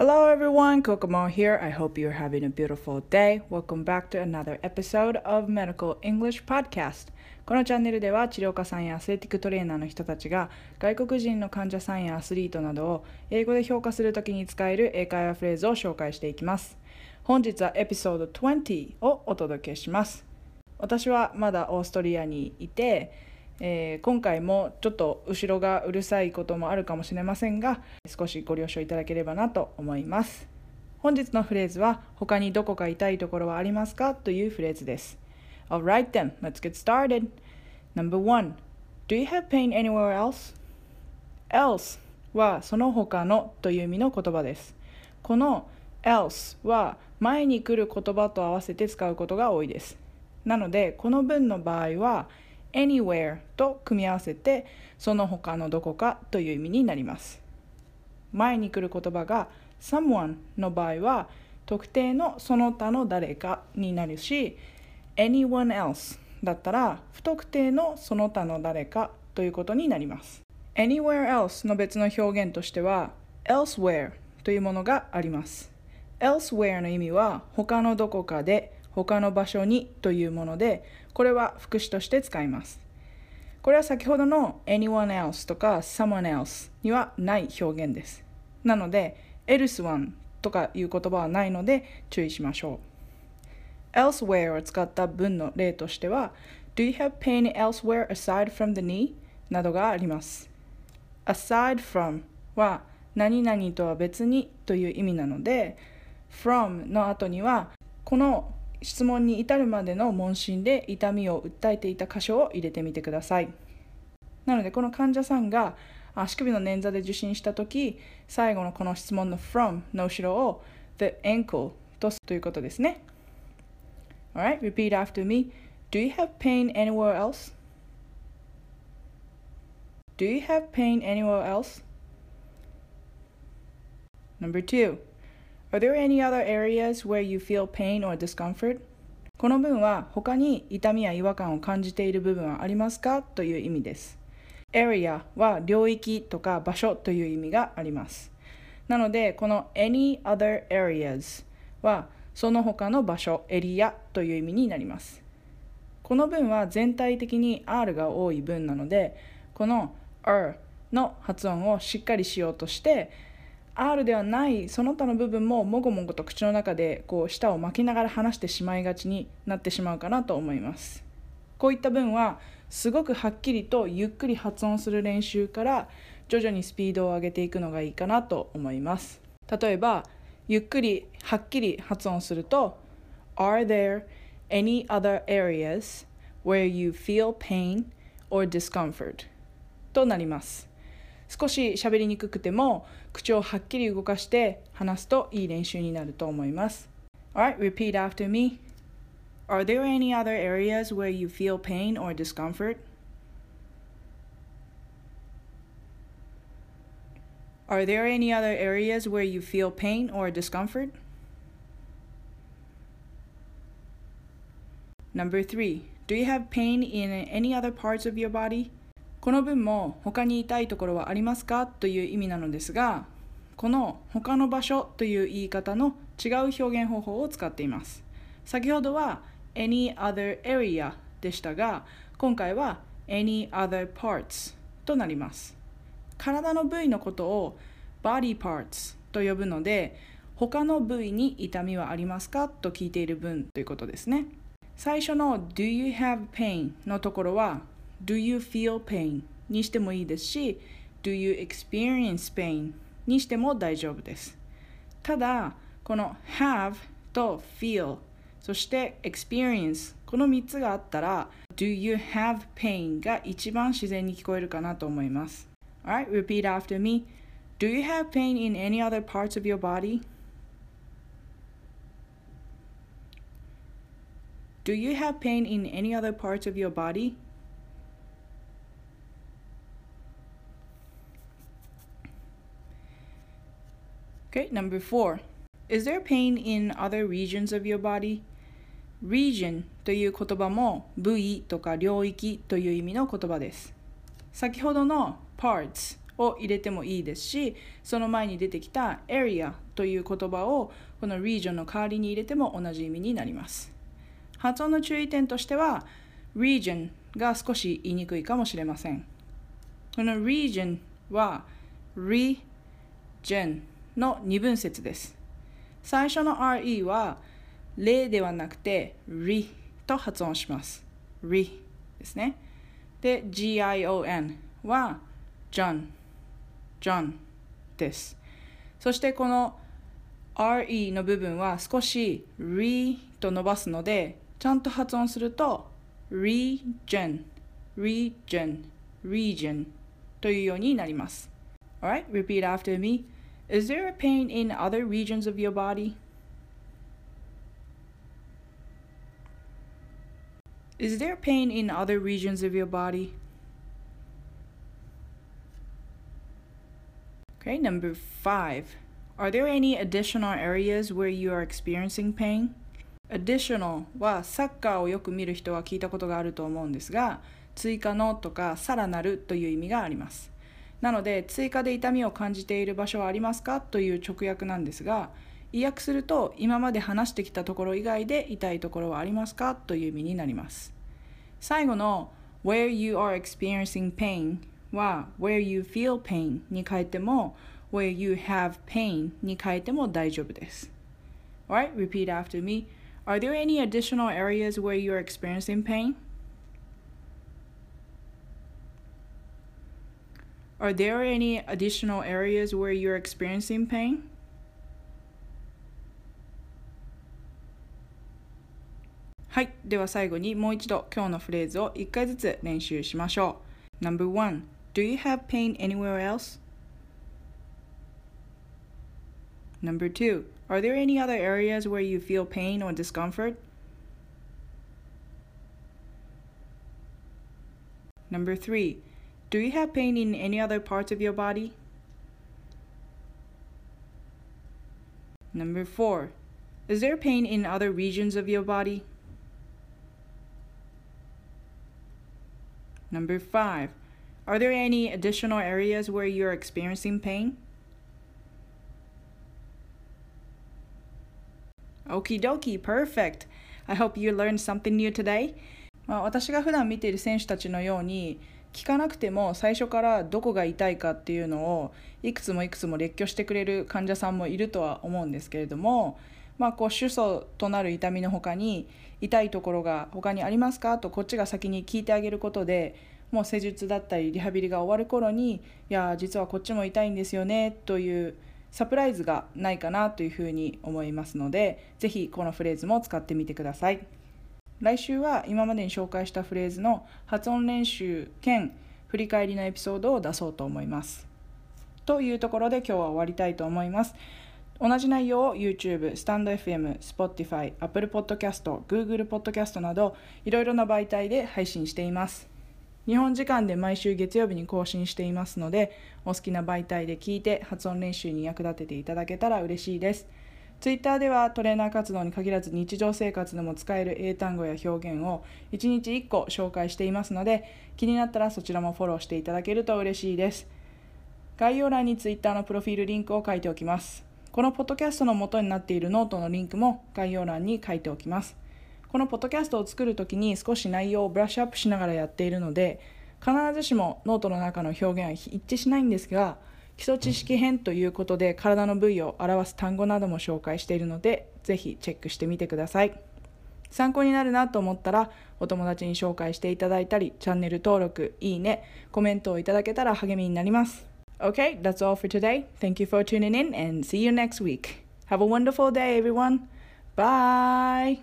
Hello everyone, Kokomo here. I hope you're having a beautiful day. Welcome back to another episode of Medical English Podcast. このチャンネルでは治療家さんやアスレティックトレーナーの人たちが外国人の患者さんやアスリートなどを英語で評価するときに使える英会話フレーズを紹介していきます。本日はエピソード20をお届けします。私はまだオーストリアにいて、えー、今回もちょっと後ろがうるさいこともあるかもしれませんが少しご了承いただければなと思います。本日のフレーズは他にどこか痛いところはありますかというフレーズです。Alright then, let's get started. Number one Do you have pain anywhere else? else はその他のという意味の言葉です。この else は前に来る言葉と合わせて使うことが多いです。なのでこの文の場合は anywhere と組み合わせてその他のどこかという意味になります。前に来る言葉が someone の場合は特定のその他の誰かになるし anyone else だったら不特定のその他の誰かということになります。anywhere else の別の表現としては elsewhere というものがあります。elsewhere の意味は他のどこかで他の場所にというものでこれは副詞として使います。これは先ほどの anyone else とか someone else にはない表現です。なので else one とかいう言葉はないので注意しましょう。Elsewhere を使った文の例としては Do you have pain elsewhere aside from the knee? などがあります。Aside from は何々とは別にという意味なので from の後にはこの質問に至るまでの問診で痛みを訴えていた箇所を入れてみてくださいなのでこの患者さんが足首の捻挫で受診した時最後のこの質問の from の後ろを the ankle とということですね Alright, repeat after me. Do you have pain anywhere else? Do you have pain anywhere else? Number two. Are there any other areas where you feel pain or discomfort? この文は他に痛みや違和感を感じている部分はありますか？という意味です。area は領域とか場所という意味があります。なのでこの any other areas はその他の場所、エリアという意味になります。この文は全体的に R が多い文なのでこの R の発音をしっかりしようとして R ではないその他の部分ももごもごと口の中でこう舌を巻きながら話してしまいがちになってしまうかなと思います。こういった文はすごくはっきりとゆっくり発音する練習から徐々にスピードを上げていくのがいいかなと思います。例えばゆっくりはっきり発音すると Are there any other areas where you feel pain or discomfort? となります。少し喋りにくくても口をはっきり動かして話すといい練習になると思います。Alright, repeat after me. Are there any other areas where you feel pain or discomfort? Are there any other areas where you feel pain or discomfort? Number three, do you have pain in any other parts of your body? この文も他に痛いところはありますかという意味なのですがこの他の場所という言い方の違う表現方法を使っています。先ほどは any other area でしたが今回は any other parts となります。体の部位のことを body parts と呼ぶので他の部位に痛みはありますかと聞いている文ということですね。最初の Do you have pain のところは Do you feel pain? にしてもいいですし Do you experience pain? にしても大丈夫ですただこの have と feel そして experience この3つがあったら Do you have pain? が一番自然に聞こえるかなと思います Alright, repeat after me Do you have pain in any other parts of your body? Do you have pain in any other parts of your body? Okay, number four. Is there pain in other regions of your body? region という言葉も部位とか領域という意味の言葉です。先ほどの parts を入れてもいいですしその前に出てきた area という言葉をこの region の代わりに入れても同じ意味になります発音の注意点としては region が少し言いにくいかもしれませんこの region は region の二分節です。最初の re は例ではなくて re と発音します。re ですね。で gion は John John です。そしてこの re の部分は少し re と伸ばすのでちゃんと発音すると region region region というようになります。Alright, repeat after me. Is there a pain in other regions of your body? Is there pain in other regions of your body? Okay, number five. Are there any additional areas where you are experiencing pain? additional はサッカーをよく見る人は聞いたことがあると思うんですが追加のとかさらなるという意味があります なので追加で痛みを感じている場所はありますかという直訳なんですが意訳すると今まで話してきたところ以外で痛いところはありますかという意味になります最後の where you are experiencing pain は where you feel pain に変えても where you have pain に変えても大丈夫です。Alright, repeat after me. Are there any additional areas where you are experiencing pain? Are there any additional areas where you're experiencing pain? はい。では最後にもう一度今日のフレーズを1回ずつ練習しましょう。No.1 Do you have pain anywhere else? Number two, are there any other areas where you feel pain or discomfort? Number three, do you have pain in any other parts of your body? Number four, is there pain in other regions of your body? Number five, are there any additional areas where you're experiencing pain? Okie dokie, perfect. I hope you learned something new today. まあ、私が普段見ている選手たちのように 聞かなくても最初からどこが痛いかっていうのをいくつもいくつも列挙してくれる患者さんもいるとは思うんですけれども、まあ、こう主訴となる痛みの他に痛いところが他にありますかとこっちが先に聞いてあげることでもう施術だったりリハビリが終わる頃にいや実はこっちも痛いんですよねというサプライズがないかなというふうに思いますので是非このフレーズも使ってみてください。来週は今までに紹介したフレーズの発音練習兼振り返りのエピソードを出そうと思います。というところで今日は終わりたいと思います。同じ内容を YouTube、スタンド FM、Spotify、Apple Podcast、Google Podcast などいろいろな媒体で配信しています。日本時間で毎週月曜日に更新していますのでお好きな媒体で聞いて発音練習に役立てていただけたら嬉しいです。ツイッターではトレーナー活動に限らず日常生活でも使える英単語や表現を1日1個紹介していますので気になったらそちらもフォローしていただけると嬉しいです。概要欄にツイッターのプロフィールリンクを書いておきます。このポッドキャストの元になっているノートのリンクも概要欄に書いておきます。このポッドキャストを作るときに少し内容をブラッシュアップしながらやっているので必ずしもノートの中の表現は一致しないんですが基礎知識編ということで体の部位を表す単語なども紹介しているのでぜひチェックしてみてください参考になるなと思ったらお友達に紹介していただいたりチャンネル登録いいねコメントをいただけたら励みになります Okay, that's all for today. Thank you for tuning in and see you next week. Have a wonderful day, everyone. Bye.